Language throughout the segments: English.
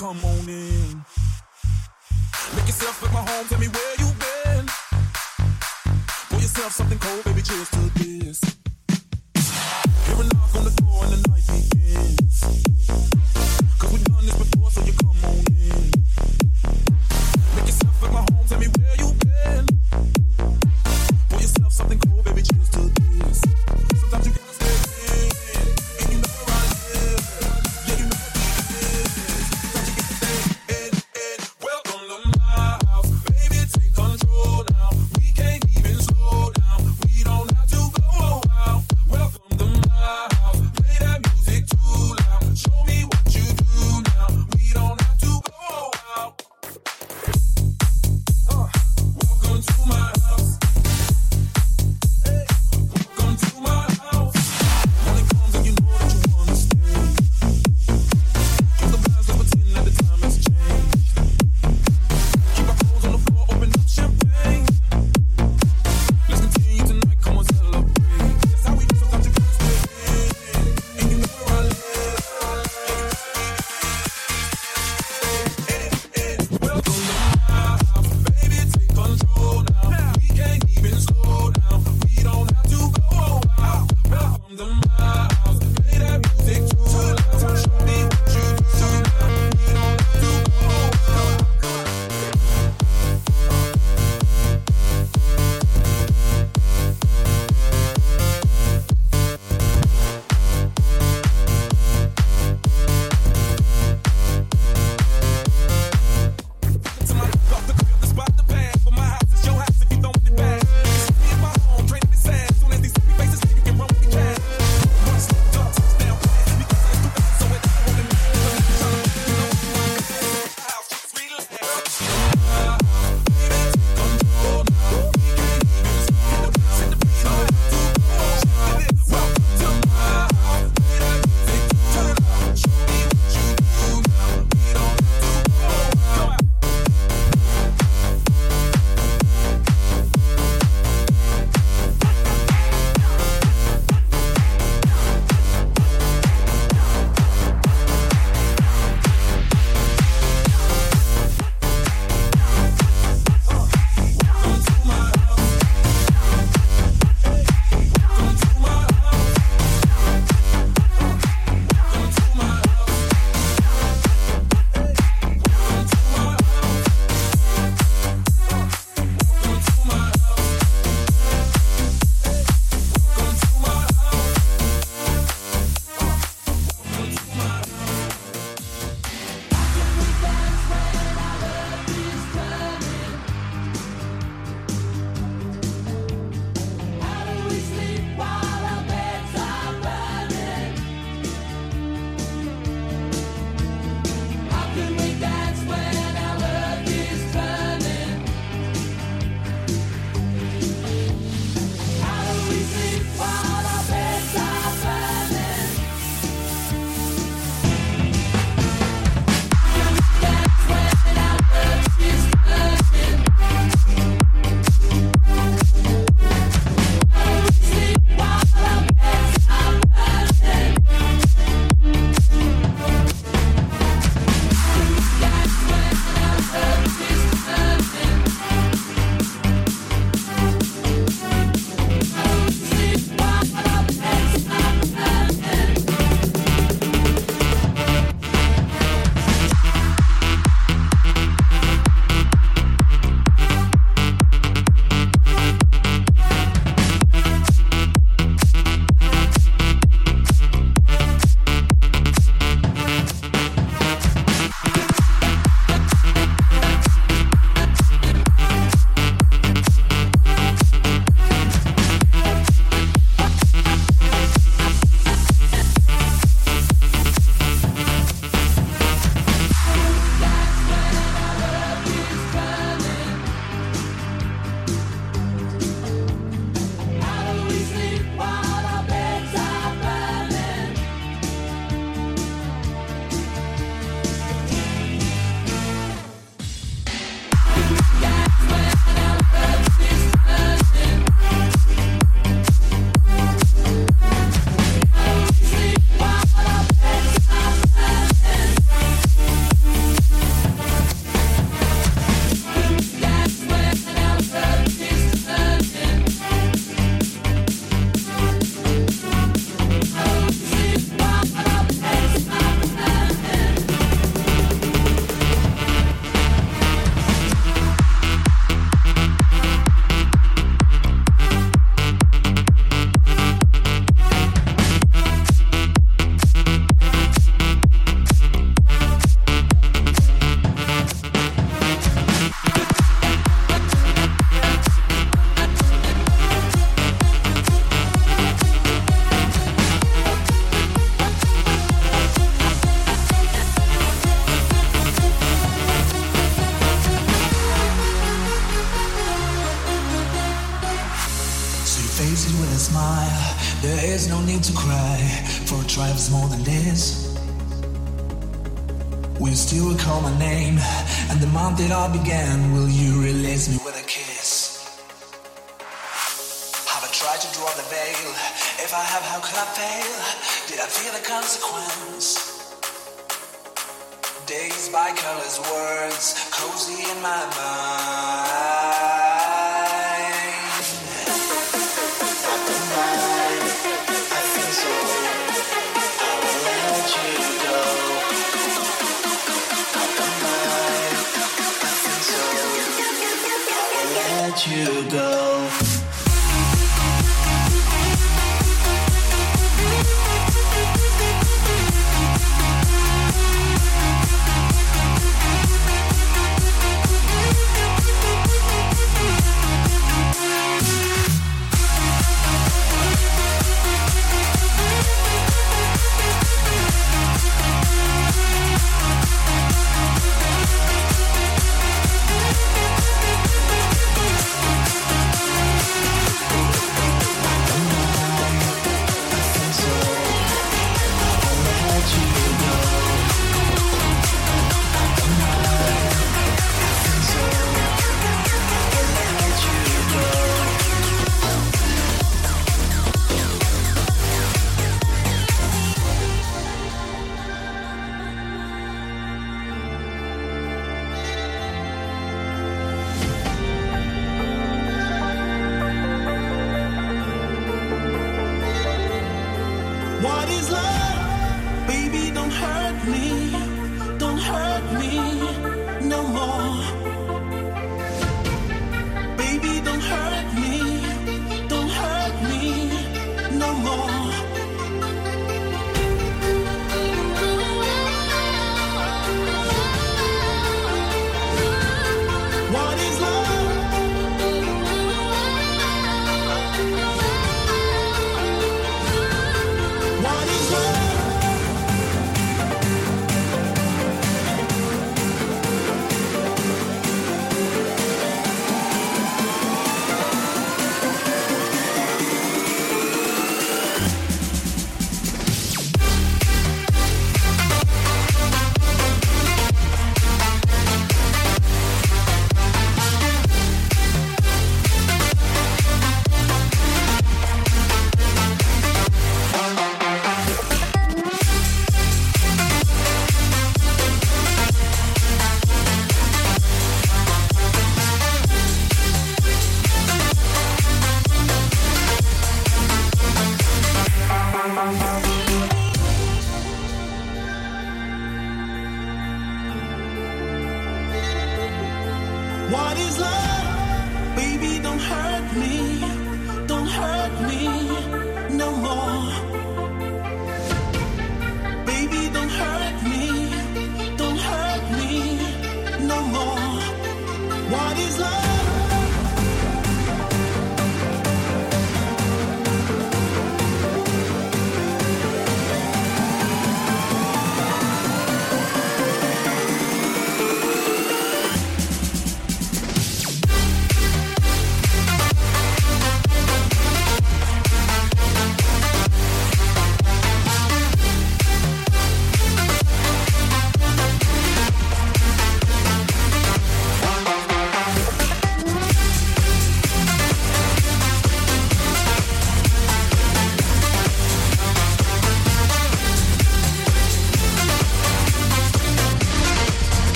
come on in.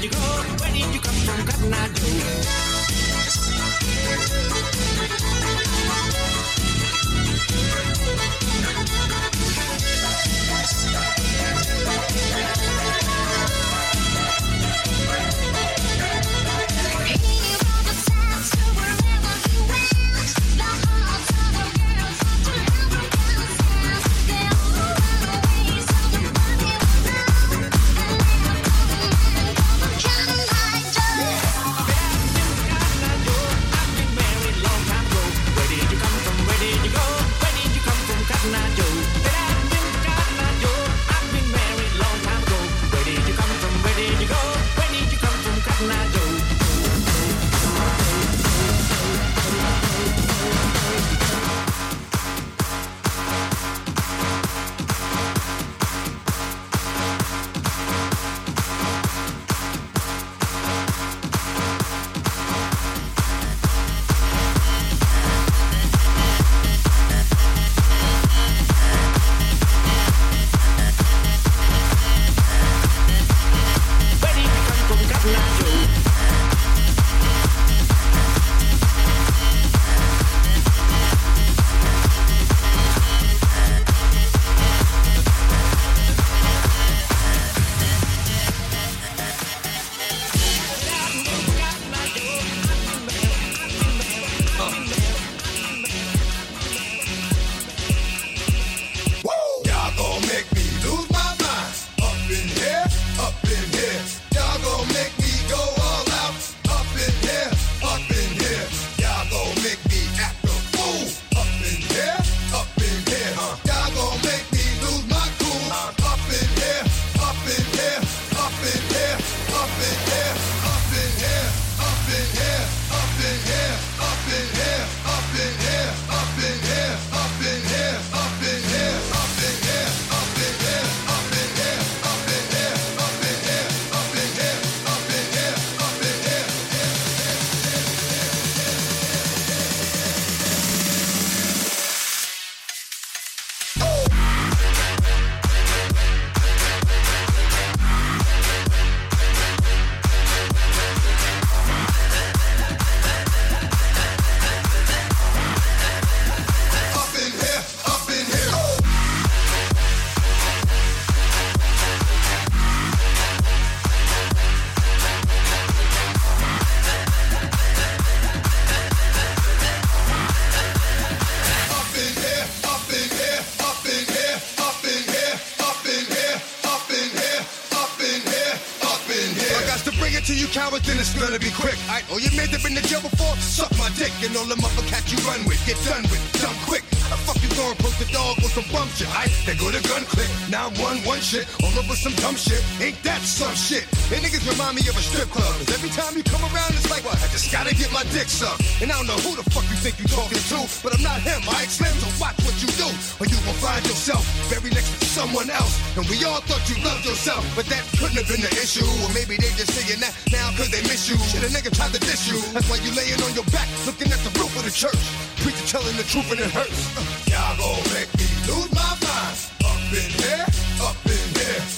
did you go? Where did you come from? Cotton Eye Joe. then it's gonna be quick. I, oh, you made up in the jail before? Suck my dick, and all the motherfuckers you run with, get done with, done quick. I fuck store, broke the dog on some bum shit. They go to gun click, 911 shit, all over some dumb shit. Ain't that some shit? They niggas remind me of a strip club. Cause every time you come around, it's like, I just gotta get my dick sucked. And I don't know who the fuck you think you talking to, but I'm not him. I Slim, so watch what you do, or you will find yourself very next to someone else. And we all thought you loved yourself, but that couldn't have been the issue. Or maybe they just saying that now cause they miss you. Shit, a nigga tried to diss you. That's why you laying on your back, looking at the roof of the church. Preacher telling the truth and it hurts y'all gon' make me lose my mind. Up in here, up in here.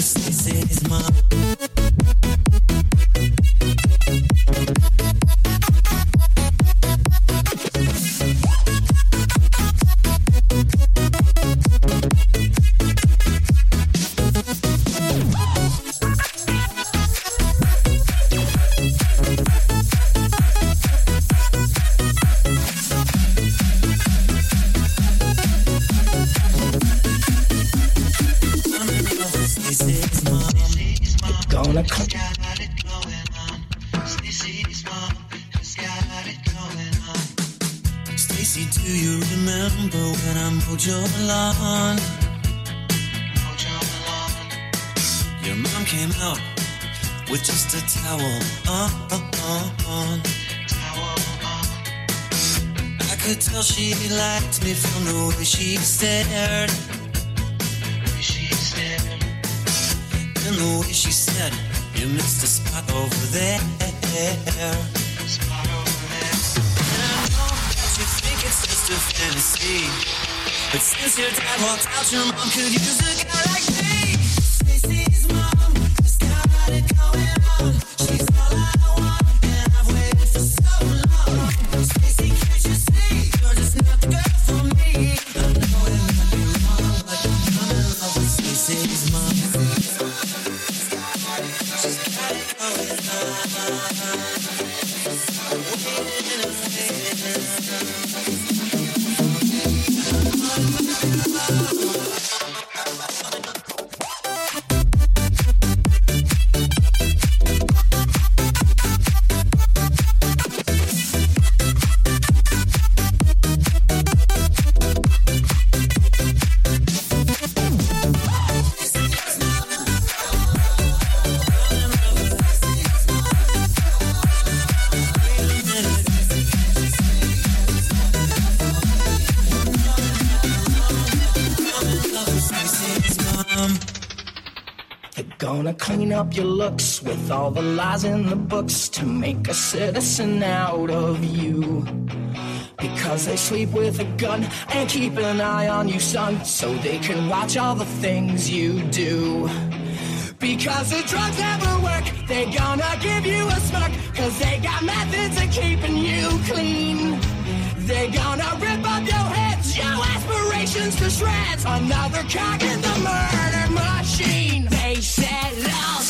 I'm in love out, your mom could use a With all the lies in the books to make a citizen out of you. Because they sleep with a gun and keep an eye on you, son, so they can watch all the things you do. Because the drugs never work, they gonna give you a smirk, cause they got methods of keeping you clean. They gonna rip up your heads, your aspirations to shreds, another cog in the murder machine. They said, lost.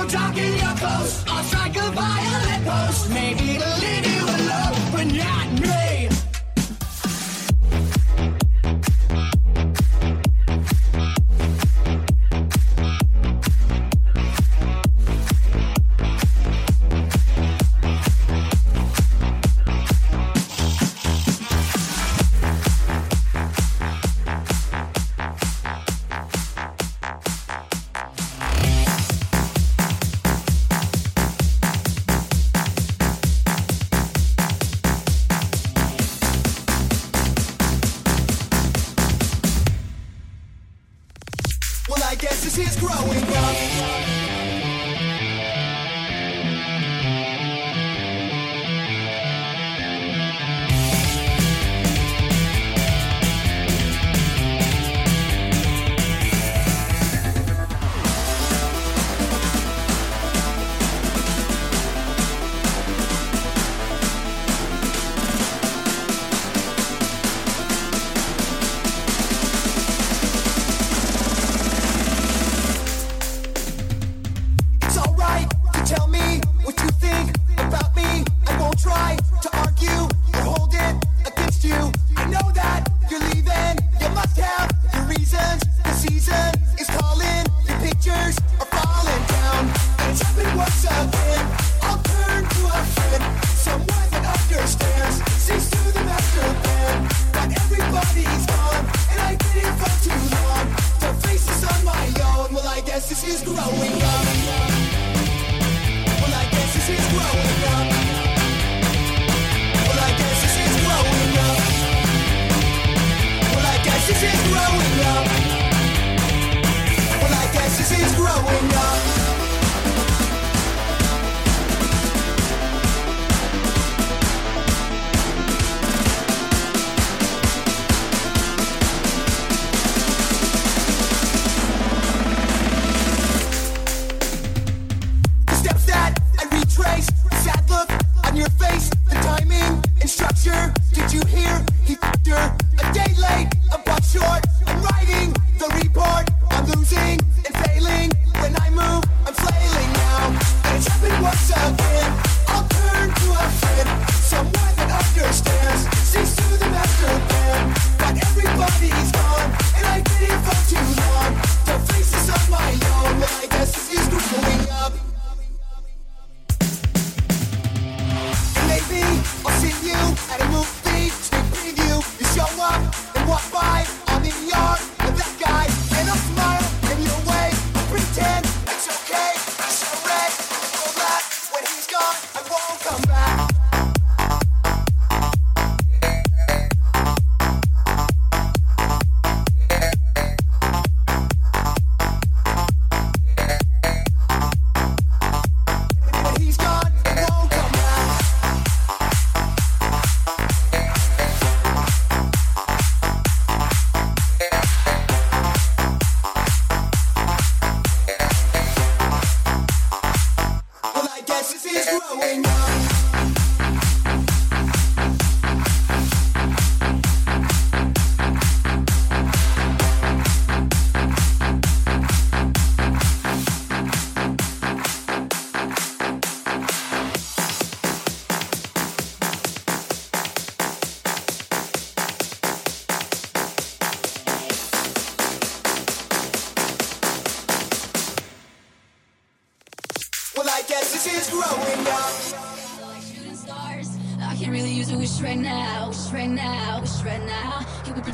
so dark in your clothes. I'll strike a violent post. Maybe it'll leave you alone, but now. growing up.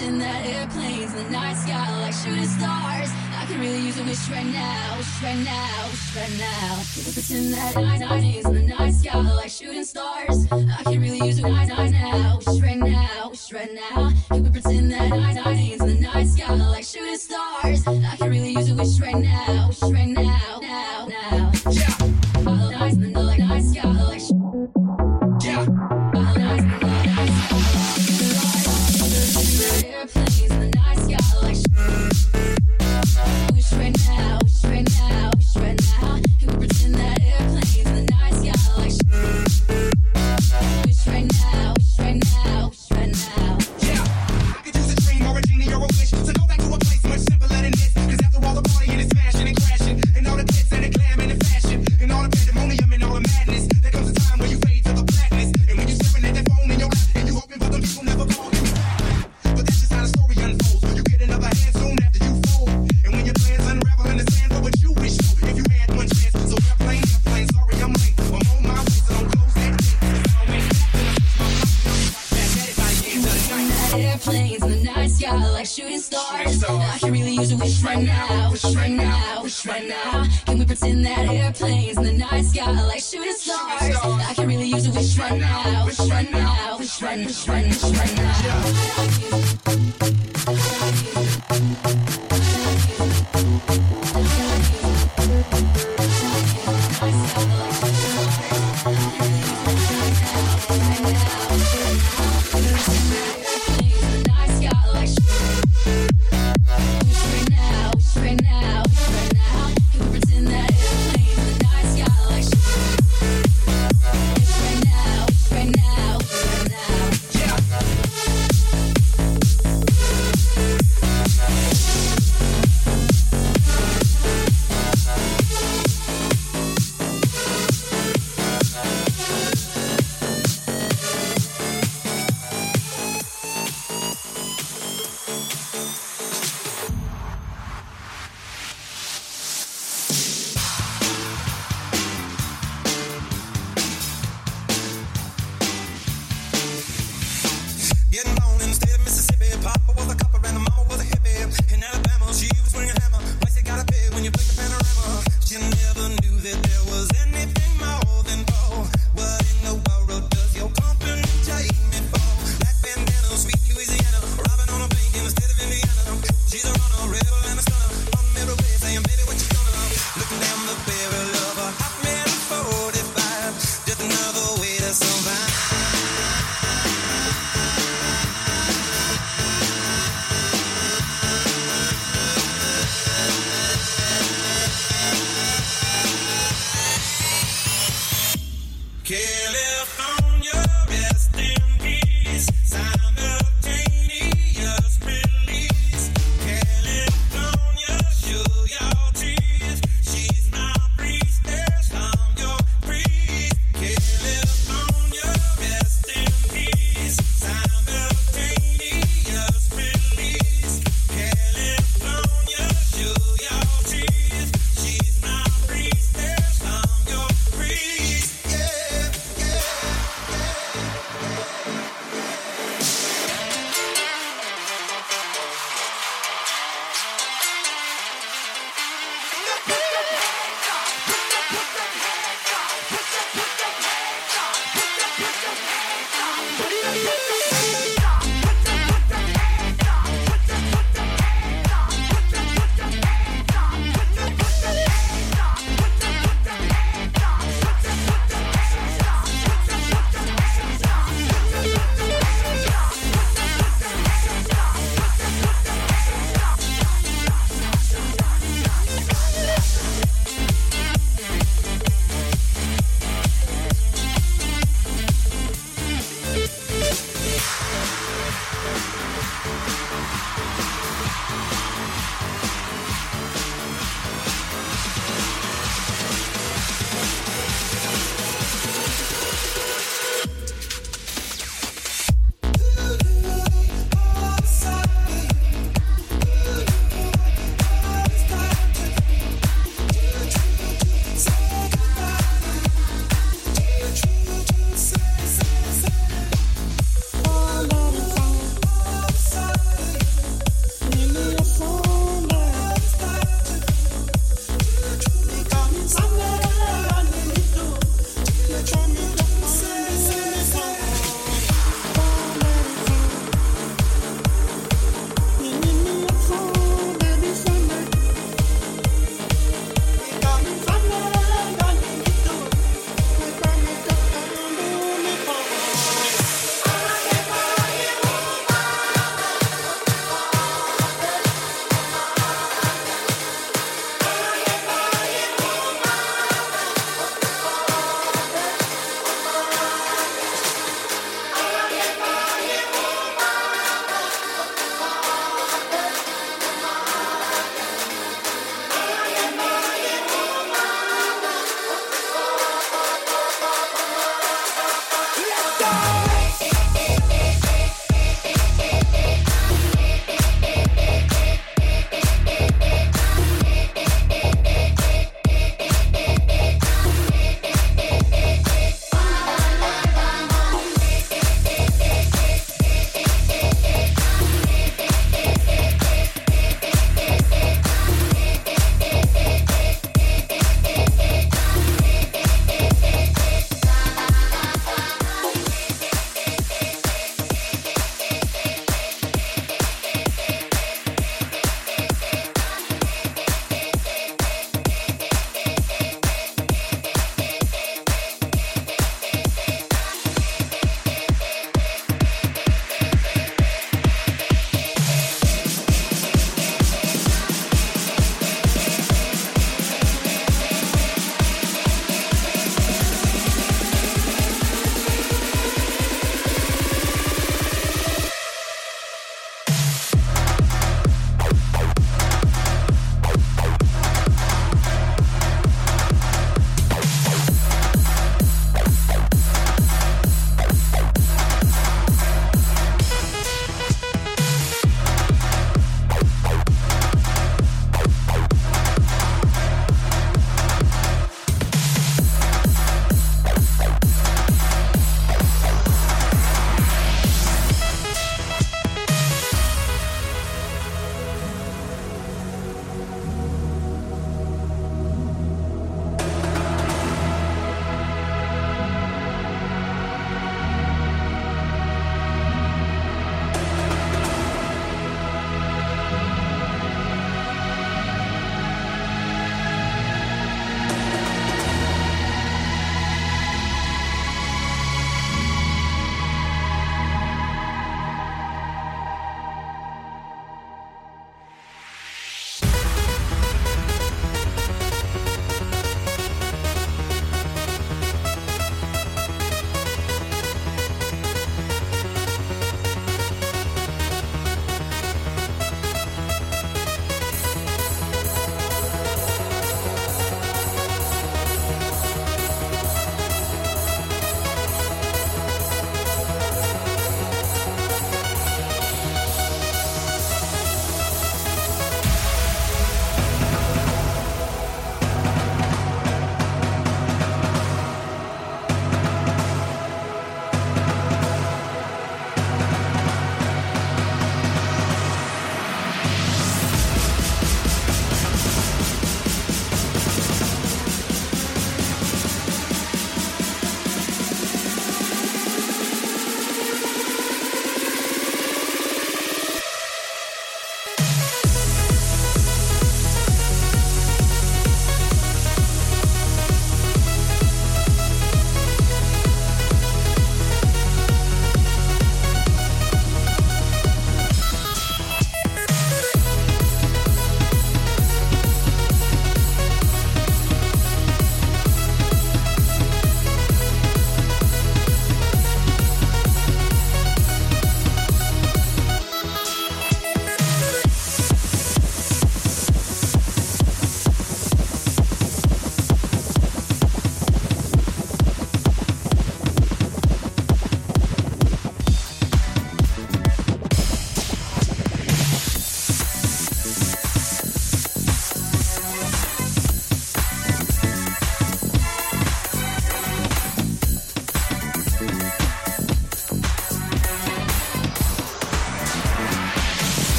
In that airplanes, the night sky like shooting stars. I could really use a wish right now, wish right now, wish right now. Lost in that night, night, the night sky like shooting stars. I could really use a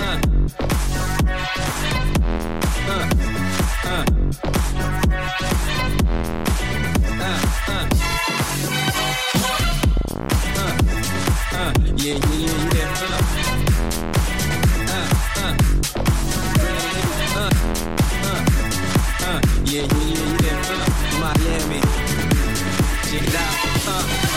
yeah, yeah, yeah, yeah. Miami. Check it out. Uh.